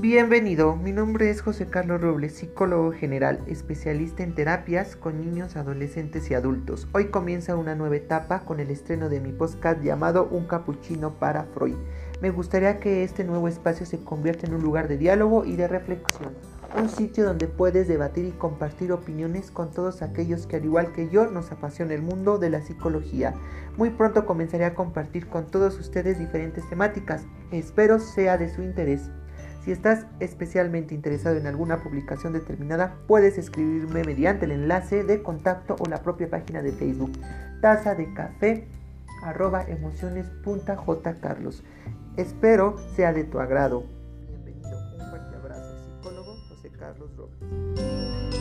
Bienvenido, mi nombre es José Carlos Robles, psicólogo general, especialista en terapias con niños, adolescentes y adultos. Hoy comienza una nueva etapa con el estreno de mi podcast llamado Un capuchino para Freud. Me gustaría que este nuevo espacio se convierta en un lugar de diálogo y de reflexión, un sitio donde puedes debatir y compartir opiniones con todos aquellos que al igual que yo nos apasiona el mundo de la psicología. Muy pronto comenzaré a compartir con todos ustedes diferentes temáticas, espero sea de su interés. Si estás especialmente interesado en alguna publicación determinada, puedes escribirme mediante el enlace de contacto o la propia página de Facebook. Taza de café emociones.jcarlos. Espero sea de tu agrado. Bienvenido. Un fuerte abrazo, psicólogo José Carlos Robles.